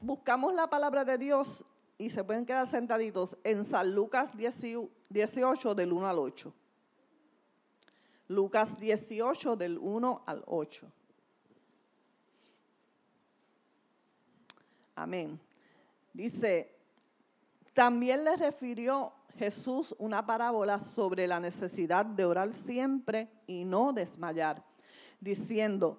Buscamos la palabra de Dios y se pueden quedar sentaditos en San Lucas 18 del 1 al 8. Lucas 18 del 1 al 8. Amén. Dice, también le refirió Jesús una parábola sobre la necesidad de orar siempre y no desmayar, diciendo,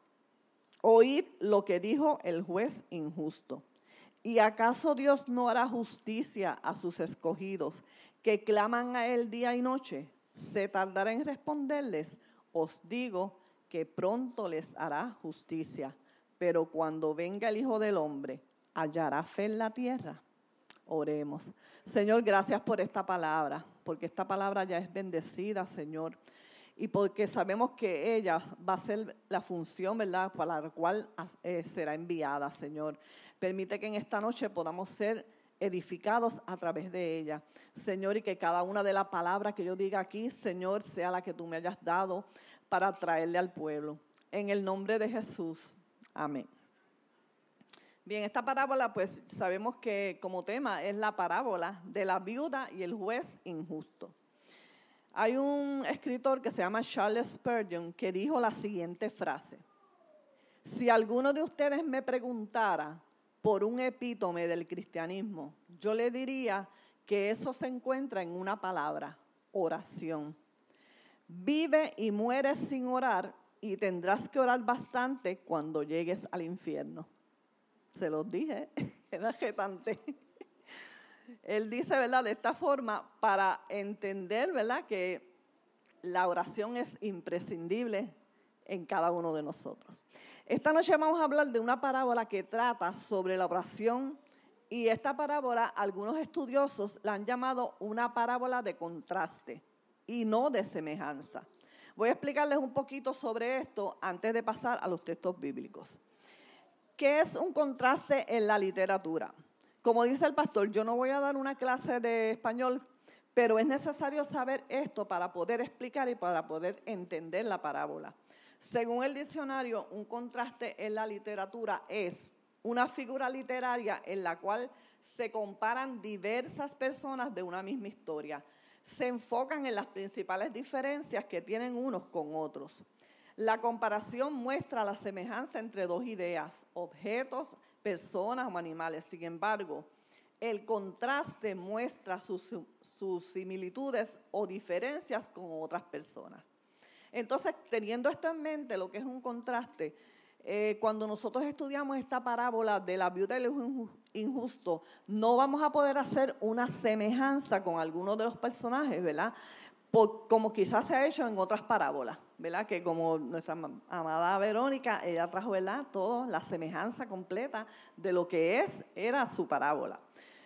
Oíd lo que dijo el juez injusto. ¿Y acaso Dios no hará justicia a sus escogidos que claman a él día y noche? ¿Se tardará en responderles? Os digo que pronto les hará justicia. Pero cuando venga el Hijo del Hombre, ¿hallará fe en la tierra? Oremos. Señor, gracias por esta palabra, porque esta palabra ya es bendecida, Señor y porque sabemos que ella va a ser la función, ¿verdad?, para la cual eh, será enviada, Señor. Permite que en esta noche podamos ser edificados a través de ella. Señor, y que cada una de las palabras que yo diga aquí, Señor, sea la que tú me hayas dado para traerle al pueblo. En el nombre de Jesús. Amén. Bien, esta parábola, pues sabemos que como tema es la parábola de la viuda y el juez injusto. Hay un escritor que se llama Charles Spurgeon que dijo la siguiente frase. Si alguno de ustedes me preguntara por un epítome del cristianismo, yo le diría que eso se encuentra en una palabra, oración. Vive y mueres sin orar y tendrás que orar bastante cuando llegues al infierno. Se los dije, era jetante. Él dice, ¿verdad? De esta forma, para entender, ¿verdad? Que la oración es imprescindible en cada uno de nosotros. Esta noche vamos a hablar de una parábola que trata sobre la oración y esta parábola algunos estudiosos la han llamado una parábola de contraste y no de semejanza. Voy a explicarles un poquito sobre esto antes de pasar a los textos bíblicos. ¿Qué es un contraste en la literatura? Como dice el pastor, yo no voy a dar una clase de español, pero es necesario saber esto para poder explicar y para poder entender la parábola. Según el diccionario, un contraste en la literatura es una figura literaria en la cual se comparan diversas personas de una misma historia. Se enfocan en las principales diferencias que tienen unos con otros. La comparación muestra la semejanza entre dos ideas, objetos, personas o animales. Sin embargo, el contraste muestra sus, similitudes o diferencias con otras personas. Entonces, teniendo esto en mente, lo que es un contraste, eh, cuando nosotros estudiamos esta parábola de la viuda y el injusto, no vamos a poder hacer una semejanza con algunos de los personajes, ¿verdad? Como quizás se ha hecho en otras parábolas, ¿verdad? Que como nuestra amada Verónica, ella trajo, ¿verdad? Todo, la semejanza completa de lo que es, era su parábola.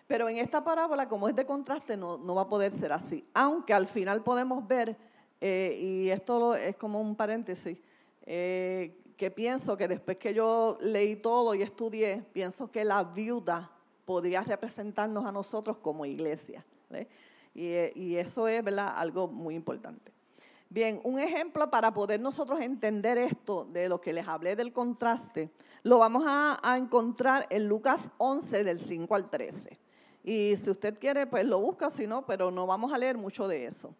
Pero en esta parábola, como es de contraste, no, va a poder ser así. Aunque al final podemos ver, eh, y esto es como un paréntesis, eh, que pienso que después que yo leí todo y estudié, pienso que la viuda podría representarnos a nosotros como iglesia. ¿ves? Y, eso es ¿verdad? algo muy importante. Bien, un ejemplo para poder nosotros entender esto de lo que les hablé del contraste, lo vamos a, encontrar en Lucas 11 del 5 al 13. Y si usted quiere, pues lo busca, si no, pero no vamos a leer mucho de eso.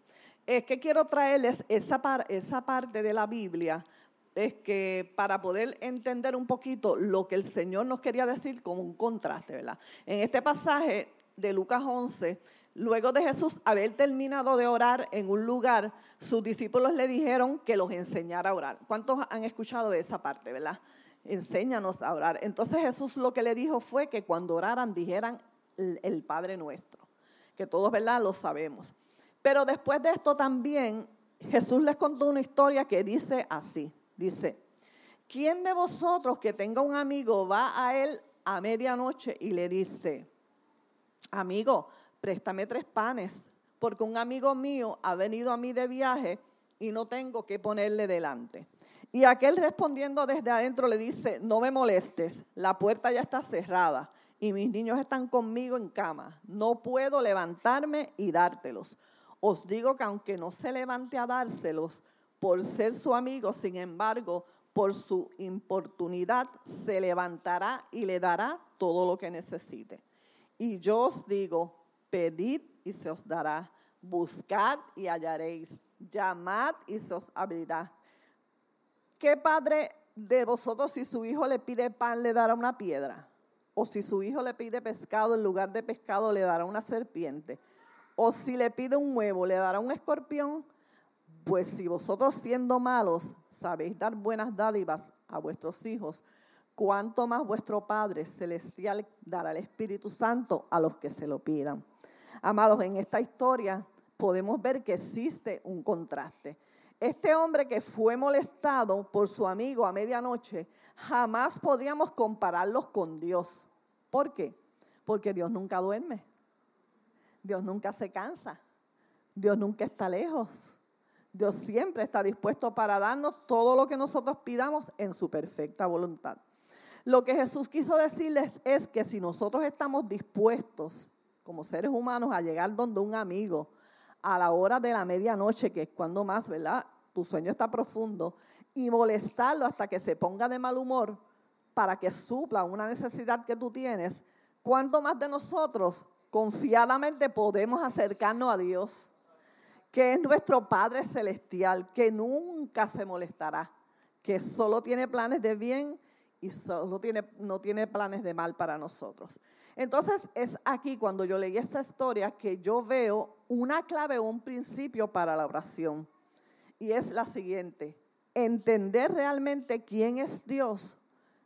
Es que quiero traerles esa, esa parte de la Biblia, es que para poder entender un poquito lo que el Señor nos quería decir como un contraste, ¿verdad? En este pasaje de Lucas 11, luego de Jesús haber terminado de orar en un lugar, sus discípulos le dijeron que los enseñara a orar. ¿Cuántos han escuchado esa parte, verdad? Enséñanos a orar. Entonces Jesús lo que le dijo fue que cuando oraran dijeran el Padre nuestro, que todos, ¿verdad? Lo sabemos. Pero después de esto también Jesús les contó una historia que dice así, dice, ¿quién de vosotros que tenga un amigo va a él a medianoche y le dice, amigo, préstame tres panes, porque un amigo mío ha venido a mí de viaje y no tengo que ponerle delante? Y aquel respondiendo desde adentro le dice, no me molestes, la puerta ya está cerrada y mis niños están conmigo en cama. No puedo levantarme y dártelos. Os digo que aunque no se levante a dárselos por ser su amigo, sin embargo, por su importunidad, se levantará y le dará todo lo que necesite. Y yo os digo, pedid y se os dará, buscad y hallaréis, llamad y se os abrirá. ¿Qué padre de vosotros si su hijo le pide pan le dará una piedra? O si su hijo le pide pescado, en lugar de pescado le dará una serpiente. O si le pide un huevo, le dará un escorpión. Pues si vosotros siendo malos sabéis dar buenas dádivas a vuestros hijos, cuánto más vuestro Padre Celestial dará el Espíritu Santo a los que se lo pidan. Amados, en esta historia podemos ver que existe un contraste. Este hombre que fue molestado por su amigo a medianoche, jamás podríamos compararlos con Dios. ¿Por qué? Porque Dios nunca duerme. Dios nunca se cansa. Dios nunca está lejos. Dios siempre está dispuesto para darnos todo lo que nosotros pidamos en su perfecta voluntad. Lo que Jesús quiso decirles es que si nosotros estamos dispuestos como seres humanos a llegar donde un amigo a la hora de la medianoche, que es cuando más, ¿verdad? Tu sueño está profundo, y molestarlo hasta que se ponga de mal humor para que supla una necesidad que tú tienes, ¿cuánto más de nosotros confiadamente podemos acercarnos a Dios? que es nuestro Padre Celestial, que nunca se molestará, que solo tiene planes de bien y solo tiene, no tiene planes de mal para nosotros. Entonces es aquí cuando yo leí esta historia que yo veo una clave o un principio para la oración. Y es la siguiente, entender realmente quién es Dios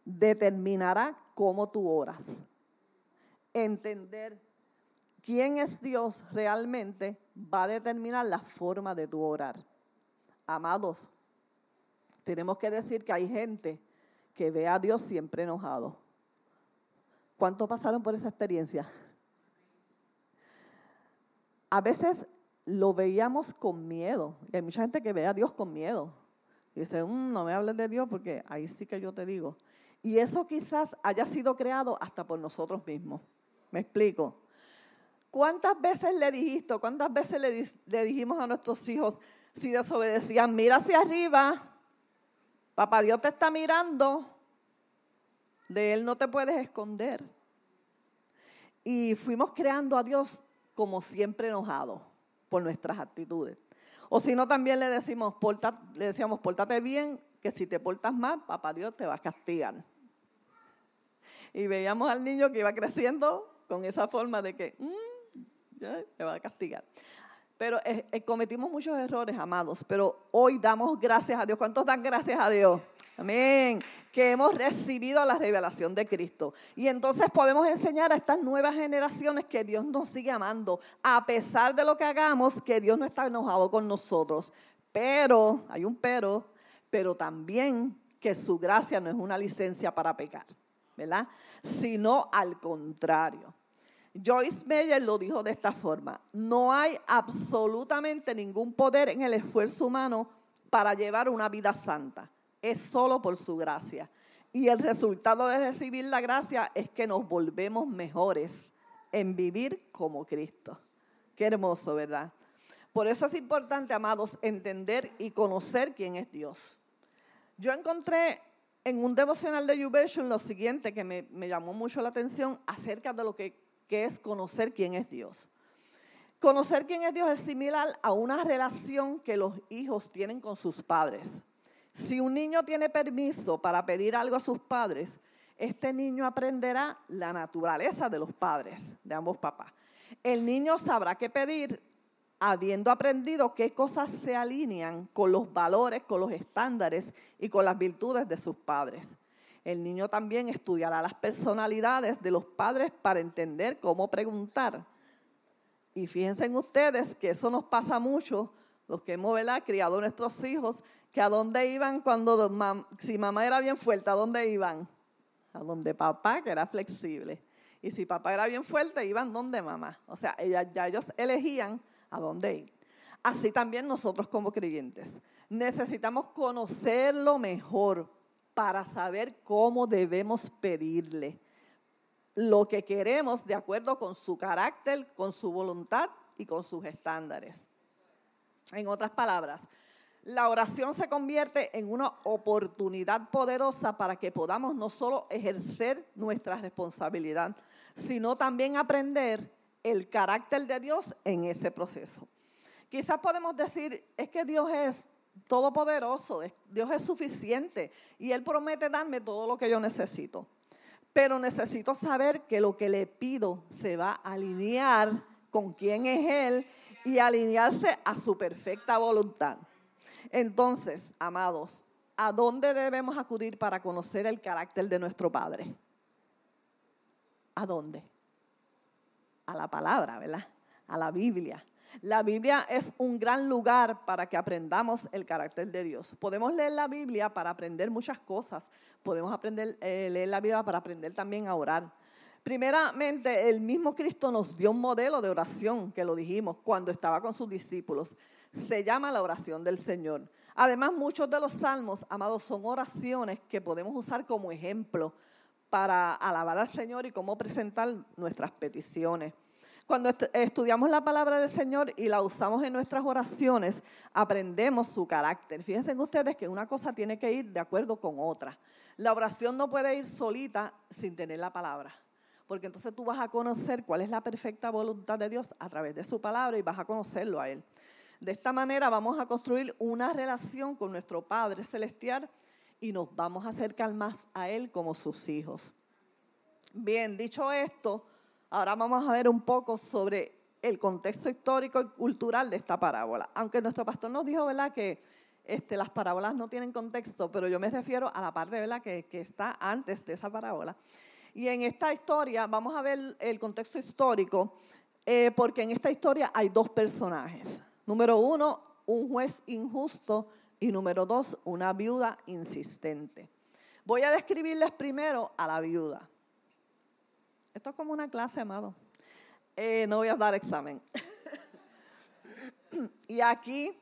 determinará cómo tú oras. Entender quién es Dios realmente va a determinar la forma de tu orar. Amados, tenemos que decir que hay gente que ve a Dios siempre enojado. ¿Cuántos pasaron por esa experiencia? A veces lo veíamos con miedo. Y hay mucha gente que ve a Dios con miedo. Y dice, mm, no me hables de Dios porque ahí sí que yo te digo. Y eso quizás haya sido creado hasta por nosotros mismos. ¿Me explico? ¿Cuántas veces le dijiste, cuántas veces le, le dijimos a nuestros hijos si desobedecían, mira hacia arriba, papá Dios te está mirando, de Él no te puedes esconder. Y fuimos creando a Dios como siempre enojado por nuestras actitudes. O si no, también le, decimos, le decíamos, pórtate bien, que si te portas mal, papá Dios te va a castigar. Y veíamos al niño que iba creciendo con esa forma de que, mm, va a castigar. Pero eh, eh, cometimos muchos errores, amados, pero hoy damos gracias a Dios. ¿Cuántos dan gracias a Dios? Amén. Que hemos recibido la revelación de Cristo. Y entonces podemos enseñar a estas nuevas generaciones que Dios nos sigue amando, a pesar de lo que hagamos, que Dios no está enojado con nosotros. Pero, hay un pero, pero también que su gracia no es una licencia para pecar, ¿verdad? Sino al contrario. Joyce Meyer lo dijo de esta forma, no hay absolutamente ningún poder en el esfuerzo humano para llevar una vida santa es solo por su gracia. Y el resultado de recibir la gracia es que nos volvemos mejores en vivir como Cristo. Qué hermoso, ¿verdad? Por eso es importante, amados, entender y conocer quién es Dios. Yo encontré en un devocional de YouVersion lo siguiente que me, me, llamó mucho la atención acerca de lo que que es conocer quién es Dios. Conocer quién es Dios es similar a una relación que los hijos tienen con sus padres. Si un niño tiene permiso para pedir algo a sus padres, este niño aprenderá la naturaleza de los padres, de ambos papás. El niño sabrá qué pedir habiendo aprendido qué cosas se alinean con los valores, con los estándares y con las virtudes de sus padres. El niño también estudiará las personalidades de los padres para entender cómo preguntar. Y fíjense en ustedes que eso nos pasa mucho, los que hemos criado a nuestros hijos, que a dónde iban cuando, si mamá era bien fuerte, ¿a dónde iban? A donde papá, que era flexible. Y si papá era bien fuerte, iban donde mamá. O sea, ya ellos elegían a dónde ir. Así también nosotros como creyentes necesitamos conocerlo mejor para saber cómo debemos pedirle lo que queremos de acuerdo con su carácter, con su voluntad y con sus estándares. En otras palabras, la oración se convierte en una oportunidad poderosa para que podamos no solo ejercer nuestra responsabilidad, sino también aprender el carácter de Dios en ese proceso. Quizás podemos decir, es que Dios es todopoderoso, Dios es suficiente y Él promete darme todo lo que yo necesito. Pero necesito saber que lo que le pido se va a alinear con quién es Él y alinearse a su perfecta voluntad. Entonces, amados, ¿a dónde debemos acudir para conocer el carácter de nuestro Padre? ¿A dónde? a la palabra, ¿verdad? A la Biblia. La Biblia es un gran lugar para que aprendamos el carácter de Dios. Podemos leer la Biblia para aprender muchas cosas. Podemos aprender, eh, leer la Biblia para aprender también a orar. Primeramente, el mismo Cristo nos dio un modelo de oración, que lo dijimos, cuando estaba con sus discípulos. Se llama la oración del Señor. Además, muchos de los salmos, amados, son oraciones que podemos usar como ejemplo para alabar al Señor y cómo presentar nuestras peticiones. Cuando estudiamos la palabra del Señor y la usamos en nuestras oraciones, aprendemos su carácter. Fíjense ustedes que una cosa tiene que ir de acuerdo con otra. La oración no puede ir solita sin tener la palabra, porque entonces tú vas a conocer cuál es la perfecta voluntad de Dios a través de su palabra y vas a conocerlo a Él. De esta manera vamos a construir una relación con nuestro Padre Celestial y nos vamos a acercar más a Él como sus hijos. Bien, dicho esto, ahora vamos a ver un poco sobre el contexto histórico y cultural de esta parábola. Aunque nuestro pastor nos dijo, ¿verdad?, que este, las parábolas no tienen contexto, pero yo me refiero a la parte, ¿verdad?, que, está antes de esa parábola. Y en esta historia vamos a ver el contexto histórico, eh, porque en esta historia hay dos personajes. Número uno, un juez injusto y número dos, una viuda insistente. Voy a describirles primero a la viuda. Esto es como una clase, amado. Eh, no voy a dar examen. y aquí,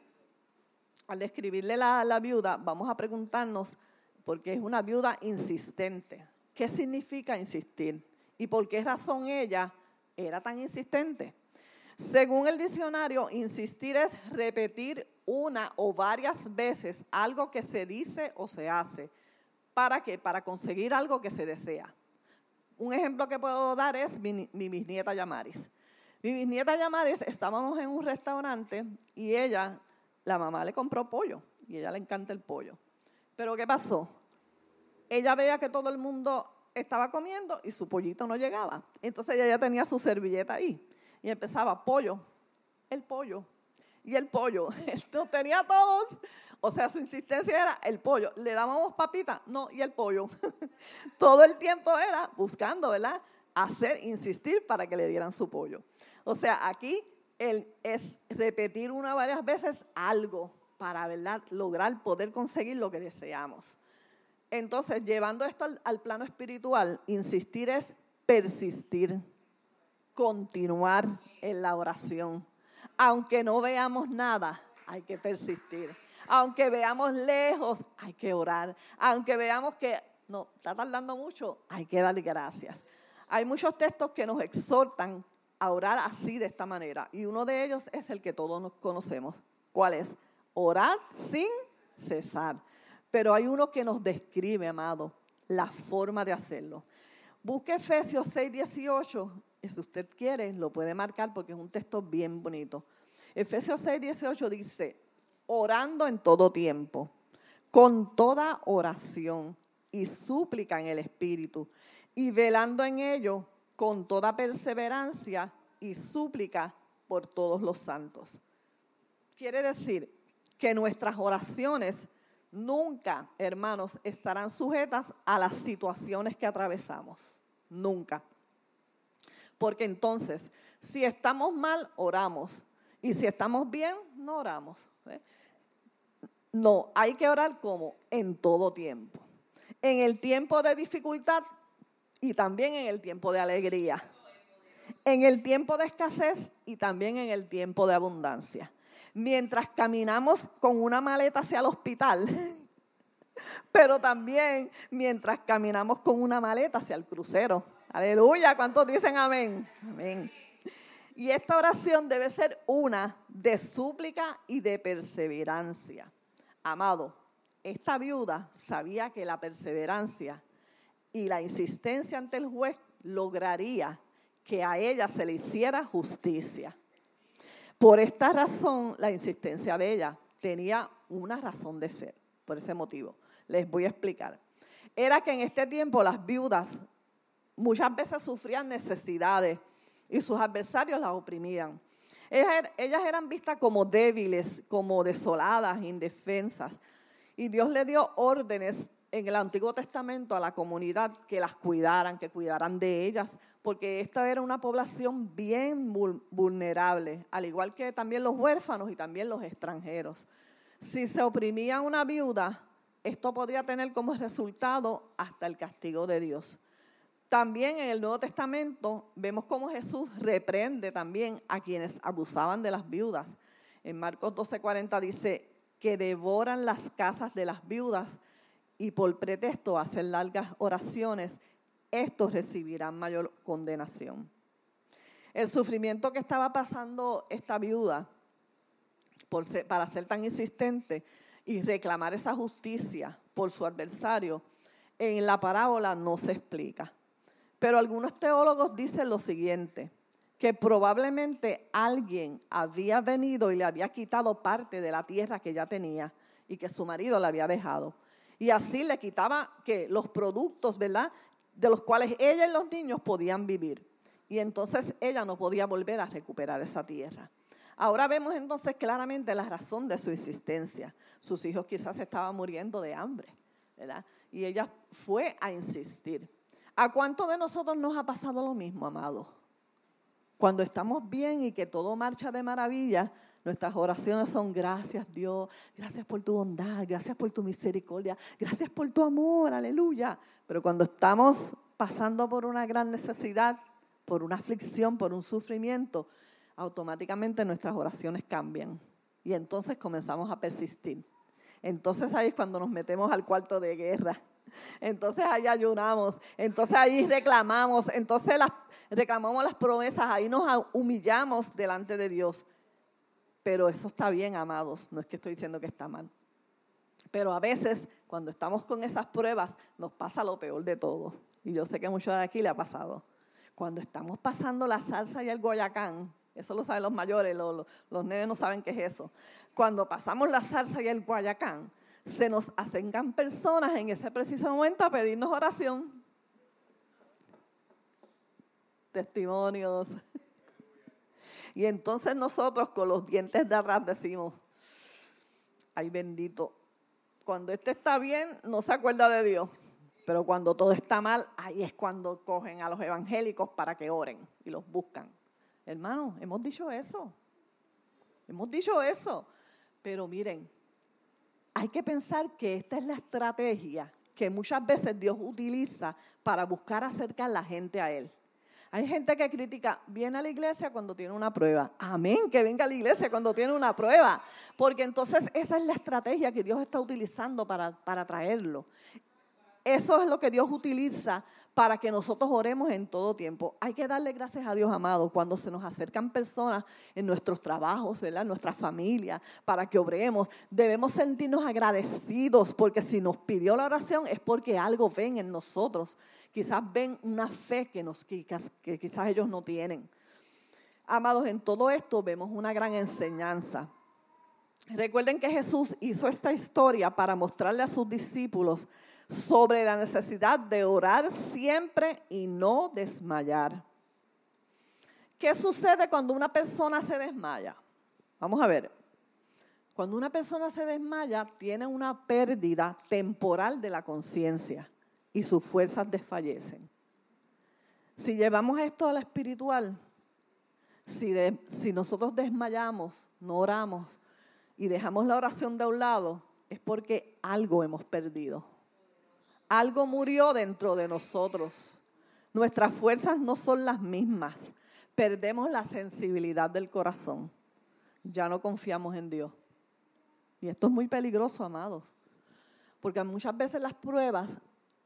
al describirle la, la viuda, vamos a preguntarnos, porque es una viuda insistente. ¿Qué significa insistir? ¿Y por qué razón ella era tan insistente? Según el diccionario, insistir es repetir una o varias veces algo que se dice o se hace. ¿Para qué? Para conseguir algo que se desea. Un ejemplo que puedo dar es mi, bisnieta Yamaris. Mi bisnieta Yamaris, estábamos en un restaurante y ella, la mamá le compró pollo y ella le encanta el pollo. Pero ¿qué pasó? Ella veía que todo el mundo estaba comiendo y su pollito no llegaba. Entonces ella ya tenía su servilleta ahí y empezaba pollo, el pollo, y el pollo. Esto tenía todos. O sea, su insistencia era el pollo. ¿Le dábamos papita? No, y el pollo. Todo el tiempo era buscando, ¿verdad? Hacer, insistir para que le dieran su pollo. O sea, aquí él es repetir una varias veces algo para, ¿verdad? Lograr poder conseguir lo que deseamos. Entonces, llevando esto al plano espiritual, insistir es persistir, continuar en la oración aunque no veamos nada, hay que persistir. Aunque veamos lejos, hay que orar. Aunque veamos que no está tardando mucho, hay que darle gracias. Hay muchos textos que nos exhortan a orar así de esta manera. Y uno de ellos es el que todos nos conocemos. ¿Cuál es? Orar sin cesar. Pero hay uno que nos describe, amado, la forma de hacerlo. Busque Efesios 6, 18. Si usted quiere, lo puede marcar porque es un texto bien bonito. Efesios 6, 18 dice, orando en todo tiempo, con toda oración y súplica en el Espíritu, y velando en ello con toda perseverancia y súplica por todos los santos. Quiere decir que nuestras oraciones nunca, hermanos, estarán sujetas a las situaciones que atravesamos. Nunca. Porque entonces, si estamos mal, oramos. Y si estamos bien, no oramos. ¿eh? No, hay que orar como en todo tiempo. En el tiempo de dificultad y también en el tiempo de alegría. En el tiempo de escasez y también en el tiempo de abundancia. Mientras caminamos con una maleta hacia el hospital, pero también mientras caminamos con una maleta hacia el crucero. Aleluya, ¿cuántos dicen amén? Amén. Y esta oración debe ser una de súplica y de perseverancia. Amado, esta viuda sabía que la perseverancia y la insistencia ante el juez lograría que a ella se le hiciera justicia. Por esta razón, la insistencia de ella tenía una razón de ser, por ese motivo. Les voy a explicar. Era que en este tiempo las viudas muchas veces sufrían necesidades y sus adversarios las oprimían. Er, ellas, eran vistas como débiles, como desoladas, indefensas. Y Dios le dio órdenes en el Antiguo Testamento a la comunidad que las cuidaran, que cuidaran de ellas, porque esta era una población bien vulnerable, al igual que también los huérfanos y también los extranjeros. Si se oprimía a una viuda, esto podía tener como resultado hasta el castigo de Dios. También en el Nuevo Testamento vemos cómo Jesús reprende también a quienes abusaban de las viudas. En Marcos 12:40 dice que devoran las casas de las viudas y por pretexto hacen largas oraciones, estos recibirán mayor condenación. El sufrimiento que estaba pasando esta viuda para ser tan insistente y reclamar esa justicia por su adversario, en la parábola no se explica. Pero algunos teólogos dicen lo siguiente, que probablemente alguien había venido y le había quitado parte de la tierra que ya tenía y que su marido le había dejado. Y así le quitaba que los productos, ¿verdad? De los cuales ella y los niños podían vivir. Y entonces ella no podía volver a recuperar esa tierra. Ahora vemos entonces claramente la razón de su existencia. Sus hijos quizás estaban muriendo de hambre, ¿verdad? Y ella fue a insistir. ¿A cuánto de nosotros nos ha pasado lo mismo, amado? Cuando estamos bien y que todo marcha de maravilla, nuestras oraciones son gracias Dios, gracias por tu bondad, gracias por tu misericordia, gracias por tu amor, aleluya. Pero cuando estamos pasando por una gran necesidad, por una aflicción, por un sufrimiento, automáticamente nuestras oraciones cambian. Y entonces comenzamos a persistir. Entonces ahí es cuando nos metemos al cuarto de guerra entonces ahí ayunamos, entonces ahí reclamamos, entonces reclamamos las promesas, ahí nos humillamos delante de Dios. Pero eso está bien, amados, no es que estoy diciendo que está mal. Pero a veces, cuando estamos con esas pruebas, nos pasa lo peor de todo. Y yo sé que mucho de aquí le ha pasado. Cuando estamos pasando la salsa y el guayacán, eso lo saben los mayores, los, los, nenes no saben qué es eso. Cuando pasamos la salsa y el guayacán, se nos acercan personas en ese preciso momento a pedirnos oración. Testimonios. Y entonces nosotros con los dientes de atrás decimos, ay bendito, cuando este está bien no se acuerda de Dios, pero cuando todo está mal, ahí es cuando cogen a los evangélicos para que oren y los buscan. Hermano, hemos dicho eso, hemos dicho eso, pero miren, hay que pensar que esta es la estrategia que muchas veces Dios utiliza para buscar acercar a la gente a Él. Hay gente que critica, viene a la iglesia cuando tiene una prueba. Amén, que venga a la iglesia cuando tiene una prueba. Porque entonces esa es la estrategia que Dios está utilizando para, para traerlo. Eso es lo que Dios utiliza para que nosotros oremos en todo tiempo. Hay que darle gracias a Dios, amado, cuando se nos acercan personas en nuestros trabajos. En nuestra familia, para que obremos. Debemos sentirnos agradecidos porque si nos pidió la oración es porque algo ven en nosotros Quizás ven una fe que, nos, que quizás ellos no tienen. Amados, en todo esto vemos una gran enseñanza. Recuerden que Jesús hizo esta historia para mostrarle a sus discípulos sobre la necesidad de orar siempre y no desmayar. ¿Qué sucede cuando una persona se desmaya? Vamos a ver. Cuando una persona se desmaya, tiene una pérdida temporal de la conciencia y sus fuerzas desfallecen. Si llevamos esto a la espiritual, si, si nosotros desmayamos, no oramos y dejamos la oración de un lado, es porque algo hemos perdido. Algo murió dentro de nosotros. Nuestras fuerzas no son las mismas. Perdemos la sensibilidad del corazón. Ya no confiamos en Dios. Y esto es muy peligroso, amados. Porque muchas veces las pruebas,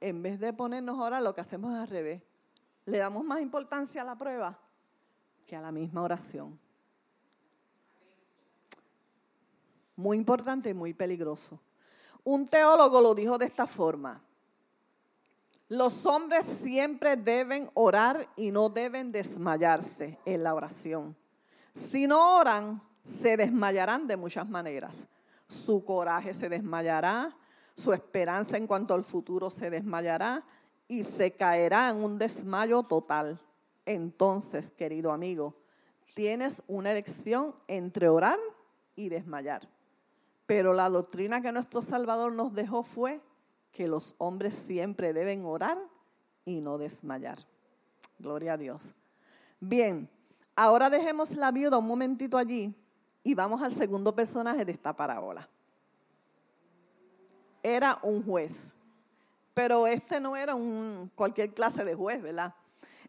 en vez de ponernos ahora, lo que hacemos es al revés. Le damos más importancia a la prueba que a la misma oración. Muy importante y muy peligroso. Un teólogo lo dijo de esta forma. Los hombres siempre deben orar y no deben desmayarse en la oración. Si no oran, se desmayarán de muchas maneras su coraje se desmayará, su esperanza en cuanto al futuro se desmayará y se caerá en un desmayo total. Entonces, querido amigo, tienes una elección entre orar y desmayar. Pero la doctrina que nuestro Salvador nos dejó fue que los hombres siempre deben orar y no desmayar. Gloria a Dios. Bien, ahora dejemos la viuda un momentito allí y vamos al segundo personaje de esta parábola. Era un juez, pero este no era un cualquier clase de juez, ¿verdad?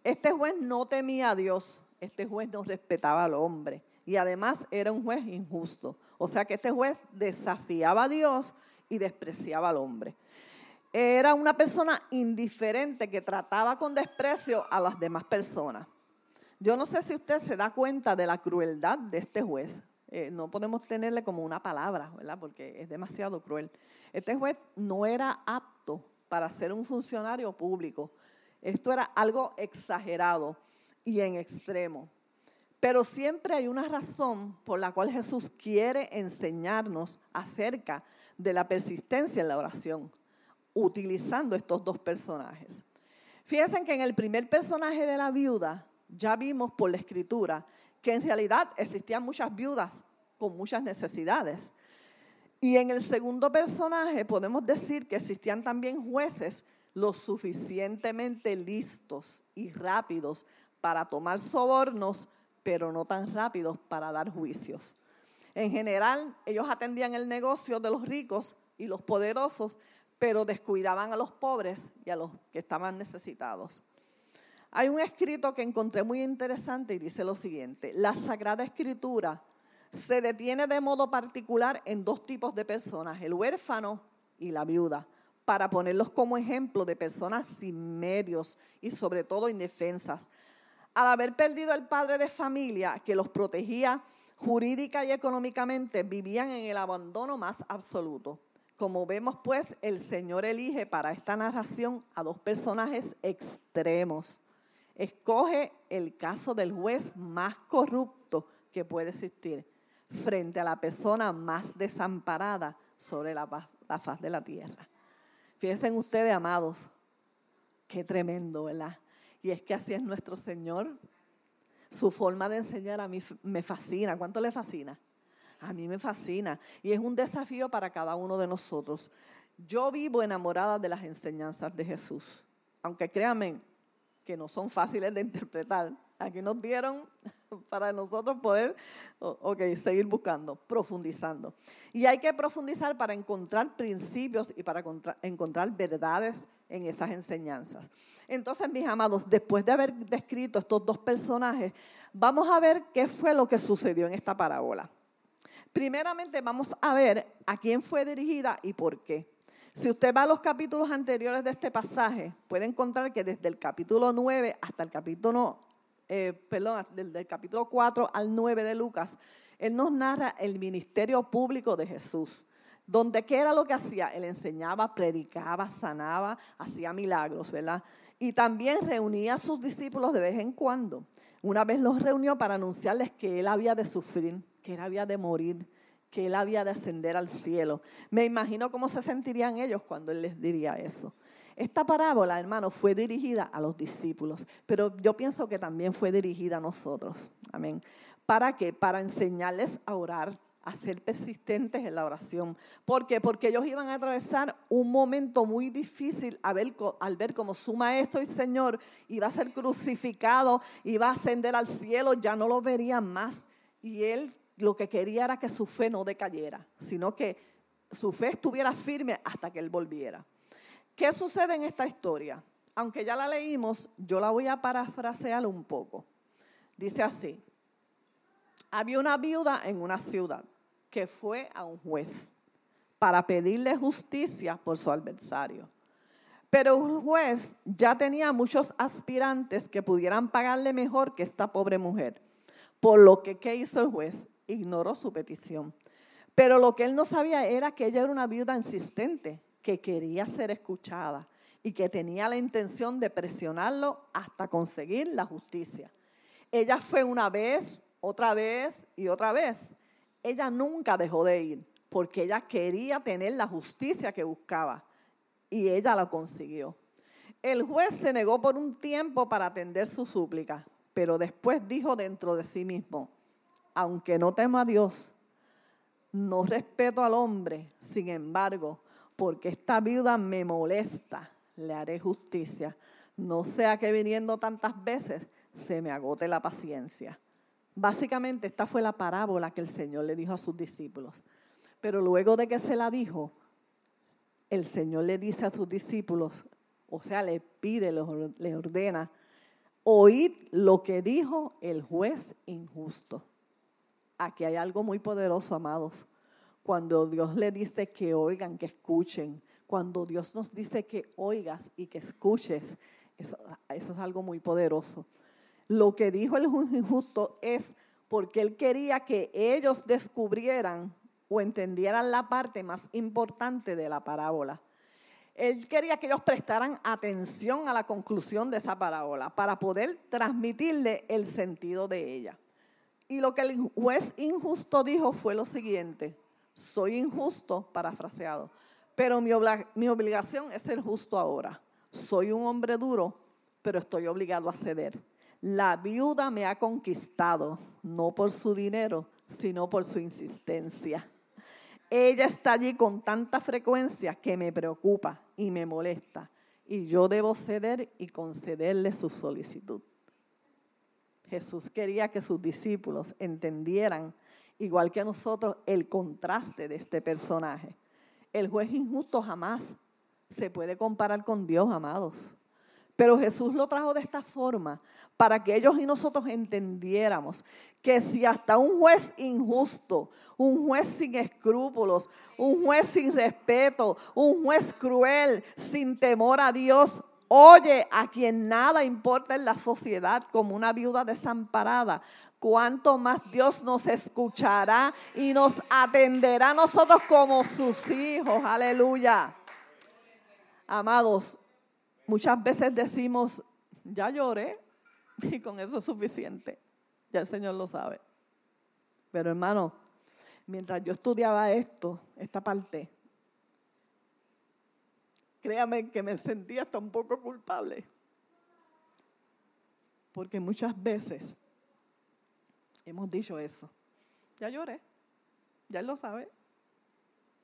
Este juez no temía a Dios, este juez no respetaba al hombre y además era un juez injusto. O sea que este juez desafiaba a Dios y despreciaba al hombre. Era una persona indiferente que trataba con desprecio a las demás personas. Yo no sé si usted se da cuenta de la crueldad de este juez. Eh, no podemos tenerle como una palabra, ¿verdad? Porque es demasiado cruel. Este juez no era apto para ser un funcionario público. Esto era algo exagerado y en extremo. Pero siempre hay una razón por la cual Jesús quiere enseñarnos acerca de la persistencia en la oración, utilizando estos dos personajes. Fíjense que en el primer personaje de la viuda, ya vimos por la escritura que en realidad existían muchas viudas con muchas necesidades. Y en el segundo personaje podemos decir que existían también jueces lo suficientemente listos y rápidos para tomar sobornos, pero no tan rápidos para dar juicios. En general, ellos atendían el negocio de los ricos y los poderosos, pero descuidaban a los pobres y a los que estaban necesitados. Hay un escrito que encontré muy interesante y dice lo siguiente, la Sagrada Escritura se detiene de modo particular en dos tipos de personas, el huérfano y la viuda, para ponerlos como ejemplo de personas sin medios y sobre todo indefensas. Al haber perdido el padre de familia que los protegía jurídica y económicamente, vivían en el abandono más absoluto. Como vemos pues, el Señor elige para esta narración a dos personajes extremos escoge el caso del juez más corrupto que puede existir frente a la persona más desamparada sobre la, faz de la tierra. Fíjense ustedes, amados, qué tremendo, ¿verdad? Y es que así es nuestro Señor. Su forma de enseñar a mí me fascina. ¿Cuánto le fascina? A mí me fascina. Y es un desafío para cada uno de nosotros. Yo vivo enamorada de las enseñanzas de Jesús. Aunque créanme, que no son fáciles de interpretar. Aquí nos dieron para nosotros poder, seguir buscando, profundizando. Y hay que profundizar para encontrar principios y para encontrar verdades en esas enseñanzas. Entonces, mis amados, después de haber descrito estos dos personajes, vamos a ver qué fue lo que sucedió en esta parábola. Primeramente vamos a ver a quién fue dirigida y por qué. Si usted va a los capítulos anteriores de este pasaje, puede encontrar que desde el capítulo 9 hasta el capítulo, eh, perdón, desde capítulo 4 al 9 de Lucas, él nos narra el ministerio público de Jesús. Donde qué era lo que hacía? Él enseñaba, predicaba, sanaba, hacía milagros, ¿verdad? Y también reunía a sus discípulos de vez en cuando. Una vez los reunió para anunciarles que él había de sufrir, que él había de morir, que él había de ascender al cielo. Me imagino cómo se sentirían ellos cuando él les diría eso. Esta parábola, hermano, fue dirigida a los discípulos, pero yo pienso que también fue dirigida a nosotros. Amén. ¿Para qué? Para enseñarles a orar, a ser persistentes en la oración. ¿Por qué? Porque ellos iban a atravesar un momento muy difícil al ver, al como su maestro y señor iba a ser crucificado, iba a ascender al cielo, ya no lo verían más. Y él lo que quería era que su fe no decayera, sino que su fe estuviera firme hasta que él volviera. ¿Qué sucede en esta historia? Aunque ya la leímos, yo la voy a parafrasear un poco. Dice así, había una viuda en una ciudad que fue a un juez para pedirle justicia por su adversario. Pero el juez ya tenía muchos aspirantes que pudieran pagarle mejor que esta pobre mujer. Por lo que, ¿qué hizo el juez? Ignoró su petición. Pero lo que él no sabía era que ella era una viuda insistente, que quería ser escuchada y que tenía la intención de presionarlo hasta conseguir la justicia. Ella fue una vez, otra vez y otra vez. Ella nunca dejó de ir porque ella quería tener la justicia que buscaba y ella la consiguió. El juez se negó por un tiempo para atender su súplica, pero después dijo dentro de sí mismo, aunque no temo a Dios, no respeto al hombre, sin embargo, porque esta viuda me molesta, le haré justicia. No sea que viniendo tantas veces se me agote la paciencia. Básicamente esta fue la parábola que el Señor le dijo a sus discípulos. Pero luego de que se la dijo, el Señor le dice a sus discípulos, o sea, le pide, le ordena, oíd lo que dijo el juez injusto aquí hay algo muy poderoso, amados. Cuando Dios le dice que oigan, que escuchen, cuando Dios nos dice que oigas y que escuches, eso, es algo muy poderoso. Lo que dijo el injusto es porque él quería que ellos descubrieran o entendieran la parte más importante de la parábola. Él quería que ellos prestaran atención a la conclusión de esa parábola para poder transmitirle el sentido de ella. Y lo que el juez injusto dijo fue lo siguiente, soy injusto, parafraseado, pero mi, obligación es ser justo ahora. Soy un hombre duro, pero estoy obligado a ceder. La viuda me ha conquistado, no por su dinero, sino por su insistencia. Ella está allí con tanta frecuencia que me preocupa y me molesta, y yo debo ceder y concederle su solicitud. Jesús quería que sus discípulos entendieran, igual que nosotros, el contraste de este personaje. El juez injusto jamás se puede comparar con Dios, amados. Pero Jesús lo trajo de esta forma para que ellos y nosotros entendiéramos que si hasta un juez injusto, un juez sin escrúpulos, un juez sin respeto, un juez cruel, sin temor a Dios, Oye a quien nada importa en la sociedad como una viuda desamparada. Cuánto más Dios nos escuchará y nos atenderá a nosotros como sus hijos. Aleluya. Amados, muchas veces decimos, ya lloré y con eso es suficiente. Ya el Señor lo sabe. Pero hermano, mientras yo estudiaba esto, esta parte, créame que me sentía hasta un poco culpable. Porque muchas veces hemos dicho eso. Ya lloré, ya él lo sabe,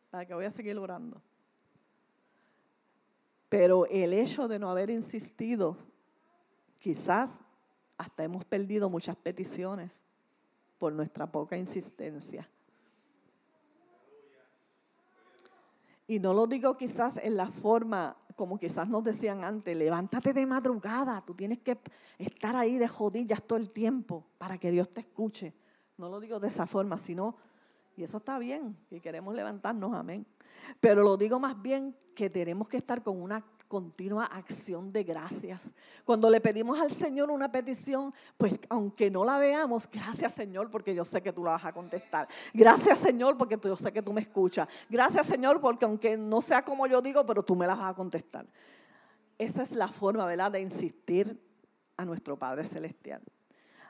para que voy a seguir orando. Pero el hecho de no haber insistido, quizás hasta hemos perdido muchas peticiones por nuestra poca insistencia. Y no lo digo quizás en la forma como quizás nos decían antes, levántate de madrugada, tú tienes que estar ahí de jodillas todo el tiempo para que Dios te escuche. No lo digo de esa forma, sino, y eso está bien, y queremos levantarnos, amén. Pero lo digo más bien que tenemos que estar con una continua acción de gracias. Cuando le pedimos al Señor una petición, pues aunque no la veamos, gracias Señor porque yo sé que tú la vas a contestar. Gracias Señor porque yo sé que tú me escuchas. Gracias Señor porque aunque no sea como yo digo, pero tú me la vas a contestar. esa es la forma, ¿verdad?, de insistir a nuestro Padre Celestial.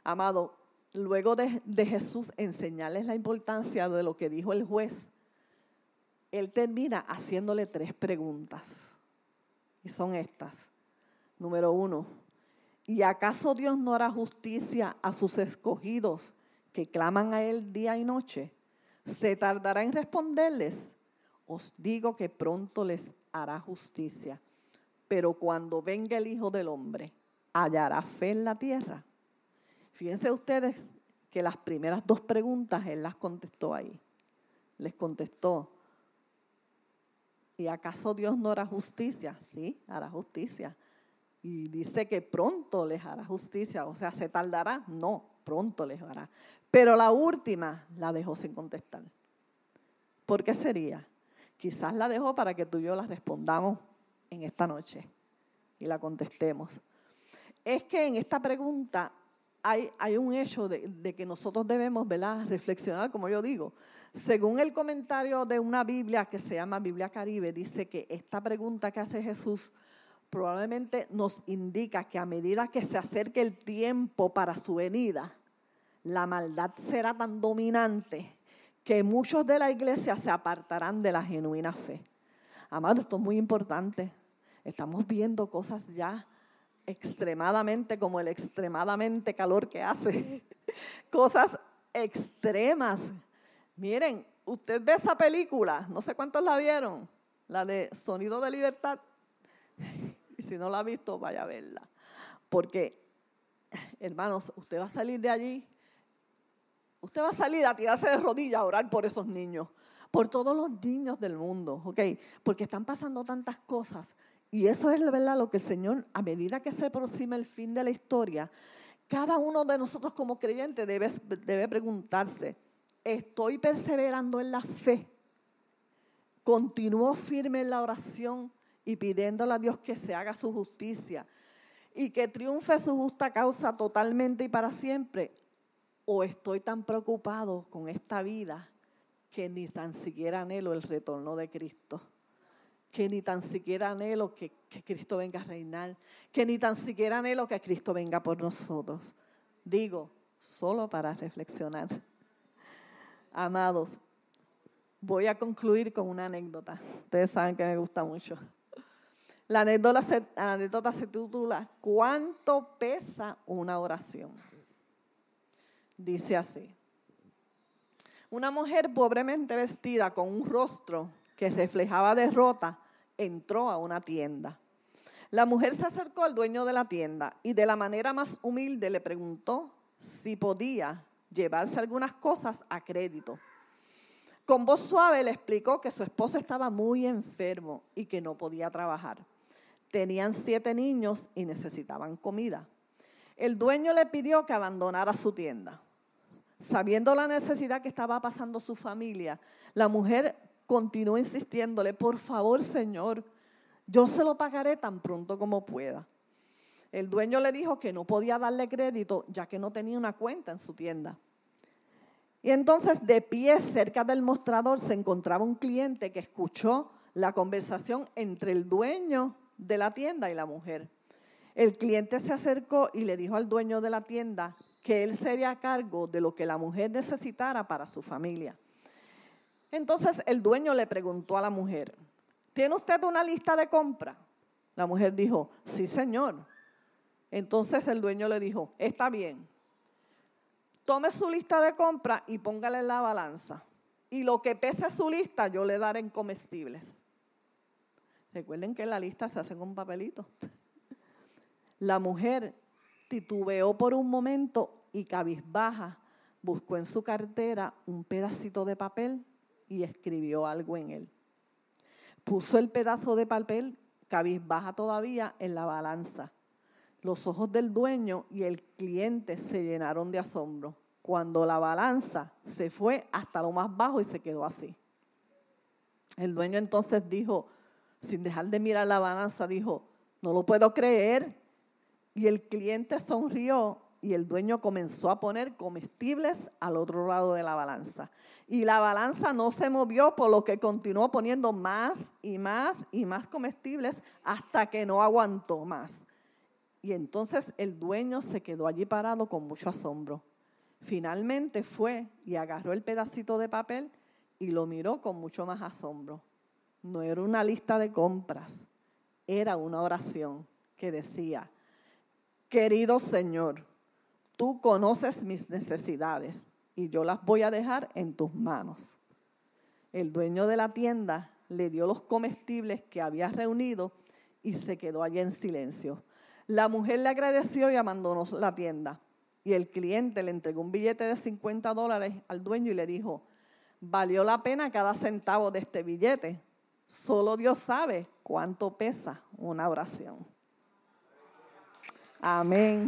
Amado, luego de, de Jesús enseñarles la importancia de lo que dijo el juez, él termina haciéndole tres preguntas. Son estas. Número uno, ¿y acaso Dios no hará justicia a sus escogidos que claman a Él día y noche? ¿Se tardará en responderles? Os digo que pronto les hará justicia. Pero cuando venga el Hijo del Hombre, ¿hallará fe en la tierra? Fíjense ustedes que las primeras dos preguntas Él las contestó ahí. Les contestó, ¿y acaso Dios no hará justicia? Sí, hará justicia. Y dice que pronto les hará justicia, o sea, ¿se tardará? No, pronto les hará. Pero la última la dejó sin contestar. ¿Por qué sería? Quizás la dejó para que tú y yo la respondamos en esta noche y la contestemos. Es que en esta pregunta hay, un hecho de, de, que nosotros debemos ¿verdad? reflexionar, como yo digo. Según el comentario de una Biblia que se llama Biblia Caribe, dice que esta pregunta que hace Jesús probablemente nos indica que a medida que se acerque el tiempo para su venida, la maldad será tan dominante que muchos de la iglesia se apartarán de la genuina fe. Amado, esto es muy importante. Estamos viendo cosas ya extremadamente como el extremadamente calor que hace. cosas extremas. Miren, usted ve esa película, no sé cuántos la vieron, la de Sonido de Libertad. Y si no la ha visto, vaya a verla. Porque, hermanos, usted va a salir de allí Usted va a salir a tirarse de rodillas a orar por esos niños, por todos los niños del mundo, ¿ok? Porque están pasando tantas cosas. Y eso es verdad lo que el Señor, a medida que se aproxima el fin de la historia, cada uno de nosotros como creyentes debe, debe preguntarse, ¿estoy perseverando en la fe? ¿Continúo firme en la oración y pidiéndole a Dios que se haga su justicia? y que triunfe su justa causa totalmente y para siempre, o estoy tan preocupado con esta vida que ni tan siquiera anhelo el retorno de Cristo, que ni tan siquiera anhelo que, que, Cristo venga a reinar, que ni tan siquiera anhelo que Cristo venga por nosotros. Digo, solo para reflexionar. Amados, voy a concluir con una anécdota. Ustedes saben que me gusta mucho. La anécdota se, la anécdota se titula ¿Cuánto pesa una oración? dice así. Una mujer pobremente vestida con un rostro que reflejaba derrota entró a una tienda. La mujer se acercó al dueño de la tienda y de la manera más humilde le preguntó si podía llevarse algunas cosas a crédito. Con voz suave le explicó que su esposo estaba muy enfermo y que no podía trabajar. Tenían siete niños y necesitaban comida. El dueño le pidió que abandonara su tienda. Sabiendo la necesidad que estaba pasando su familia, la mujer continuó insistiéndole, por favor Señor, yo se lo pagaré tan pronto como pueda. El dueño le dijo que no podía darle crédito ya que no tenía una cuenta en su tienda. Y entonces de pie cerca del mostrador se encontraba un cliente que escuchó la conversación entre el dueño de la tienda y la mujer. El cliente se acercó y le dijo al dueño de la tienda que él sería a cargo de lo que la mujer necesitara para su familia. Entonces el dueño le preguntó a la mujer, ¿tiene usted una lista de compra? La mujer dijo, sí señor. Entonces el dueño le dijo, está bien, tome su lista de compra y póngale en la balanza. Y lo que pese su lista yo le daré en comestibles. Recuerden que la lista se hace con papelito. La mujer titubeó por un momento y cabizbaja buscó en su cartera un pedacito de papel y escribió algo en él. Puso el pedazo de papel cabizbaja todavía en la balanza. Los ojos del dueño y el cliente se llenaron de asombro cuando la balanza se fue hasta lo más bajo y se quedó así. El dueño entonces dijo, sin dejar de mirar la balanza, dijo, no lo puedo creer. Y el cliente sonrió y el dueño comenzó a poner comestibles al otro lado de la balanza. Y la balanza no se movió, por lo que continuó poniendo más y más y más comestibles hasta que no aguantó más. Y entonces el dueño se quedó allí parado con mucho asombro. Finalmente fue y agarró el pedacito de papel y lo miró con mucho más asombro. No era una lista de compras, era una oración que decía, querido Señor, tú conoces mis necesidades y yo las voy a dejar en tus manos. El dueño de la tienda le dio los comestibles que había reunido y se quedó allí en silencio. La mujer le agradeció y abandonó la tienda. Y el cliente le entregó un billete de 50 dólares al dueño y le dijo, valió la pena cada centavo de este billete. Solo Dios sabe cuánto pesa una oración. Amén.